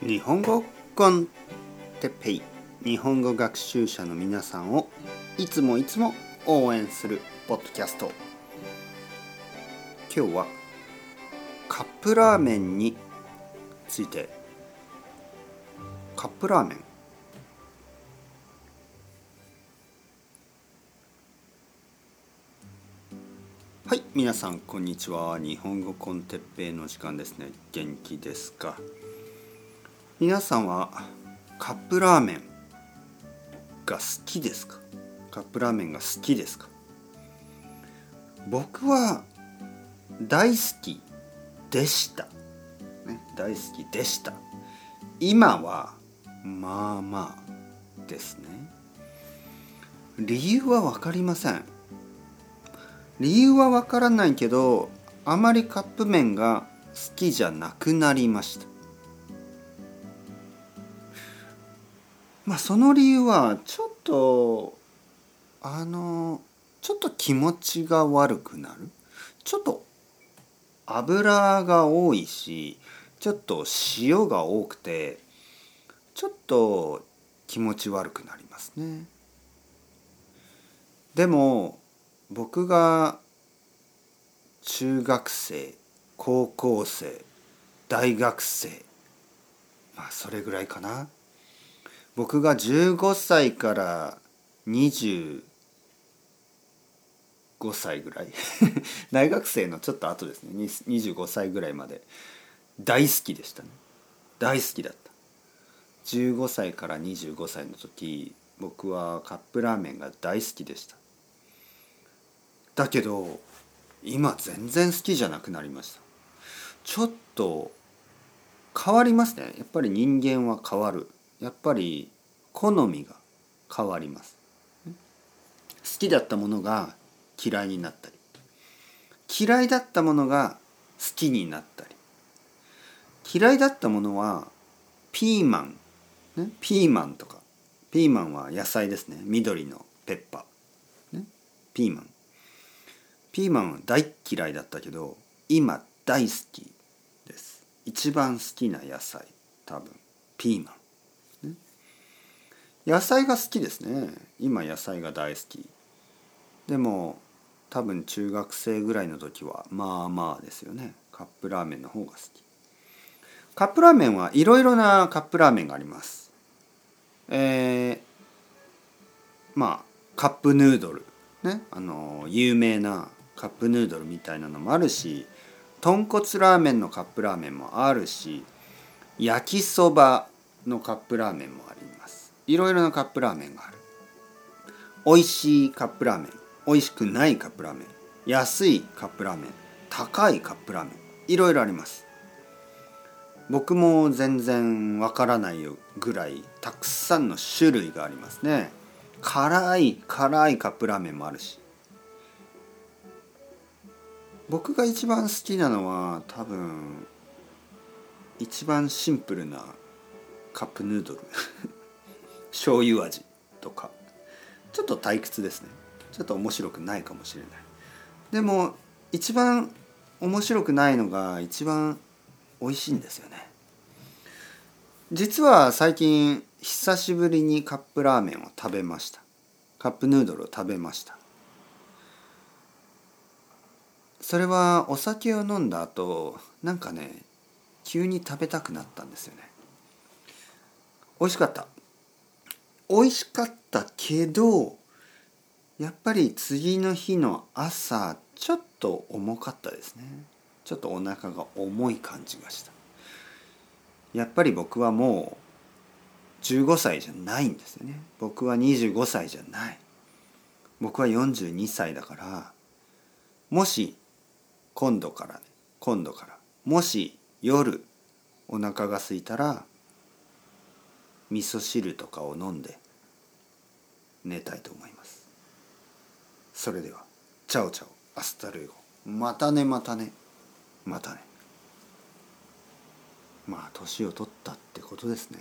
日本語コンテッペイ。日本語学習者の皆さんをいつもいつも応援するポッドキャスト。今日はカップラーメンについて。カップラーメン。はい皆さんこんにちは。日本語コンテッペイの時間ですね。元気ですか？皆さんはカップラーメンが好きですか？カップラーメンが好きですか？僕は大好きでした、ね、大好きでした。今はまあまあですね。理由は分かりません。理由は分からないけどあまりカップ麺が好きじゃなくなりました。まあその理由はちょっとあのちょっと気持ちが悪くなる。ちょっと油が多いしちょっと塩が多くてちょっと気持ち悪くなりますね。でも僕が中学生高校生大学生まあそれぐらいかな。僕が15歳から25歳ぐらい。大学生のちょっと後ですね。25歳ぐらいまで。大好きでしたね。大好きだった。15歳から25歳の時僕はカップラーメンが大好きでした。だけど今全然好きじゃなくなりました。ちょっと変わりますね。やっぱり人間は変わる。やっぱり好みが変わります。好きだったものが嫌いになったり嫌いだったものが好きになったり嫌いだったものはピーマン、ね、ピーマンとかピーマンは野菜ですね。緑のペッパー、ね、ピーマン。ピーマンは大嫌いだったけど今大好きです。一番好きな野菜多分ピーマン、野菜が好きですね。今野菜が大好き。でも多分中学生ぐらいの時はまあまあですよね。カップラーメンの方が好き。カップラーメンはいろいろなカップラーメンがあります。えー、まあカップヌードル。ね。あの有名なカップヌードルみたいなのもあるし豚骨ラーメンのカップラーメンもあるし焼きそばのカップラーメンもあります。いろいろなカップラーメンがある。美味しいカップラーメン美味しくないカップラーメン安いカップラーメン高いカップラーメンいろいろあります。僕も全然わからないぐらいたくさんの種類がありますね。辛い辛いカップラーメンもあるし。僕が一番好きなのは多分一番シンプルなカップヌードル。醤油味とか。ちょっと退屈ですね。ちょっと面白くないかもしれない。でも一番面白くないのが一番美味しいんですよね。実は最近久しぶりにカップラーメンを食べました。カップヌードルを食べました。それはお酒を飲んだ後なんかね急に食べたくなったんですよね。美味しかった。美味しかったけどやっぱり次の日の朝ちょっと重かったですね。ちょっとお腹が重い感じがした。やっぱり僕はもう15歳じゃないんですよね。僕は25歳じゃない。僕は42歳だからもし今度からね今度からもし夜お腹が空いたら味噌汁とかを飲んで寝たいと思います。それではチャオチャオ hasta luego。またねまたね。またね。まあ年を取ったってことですね。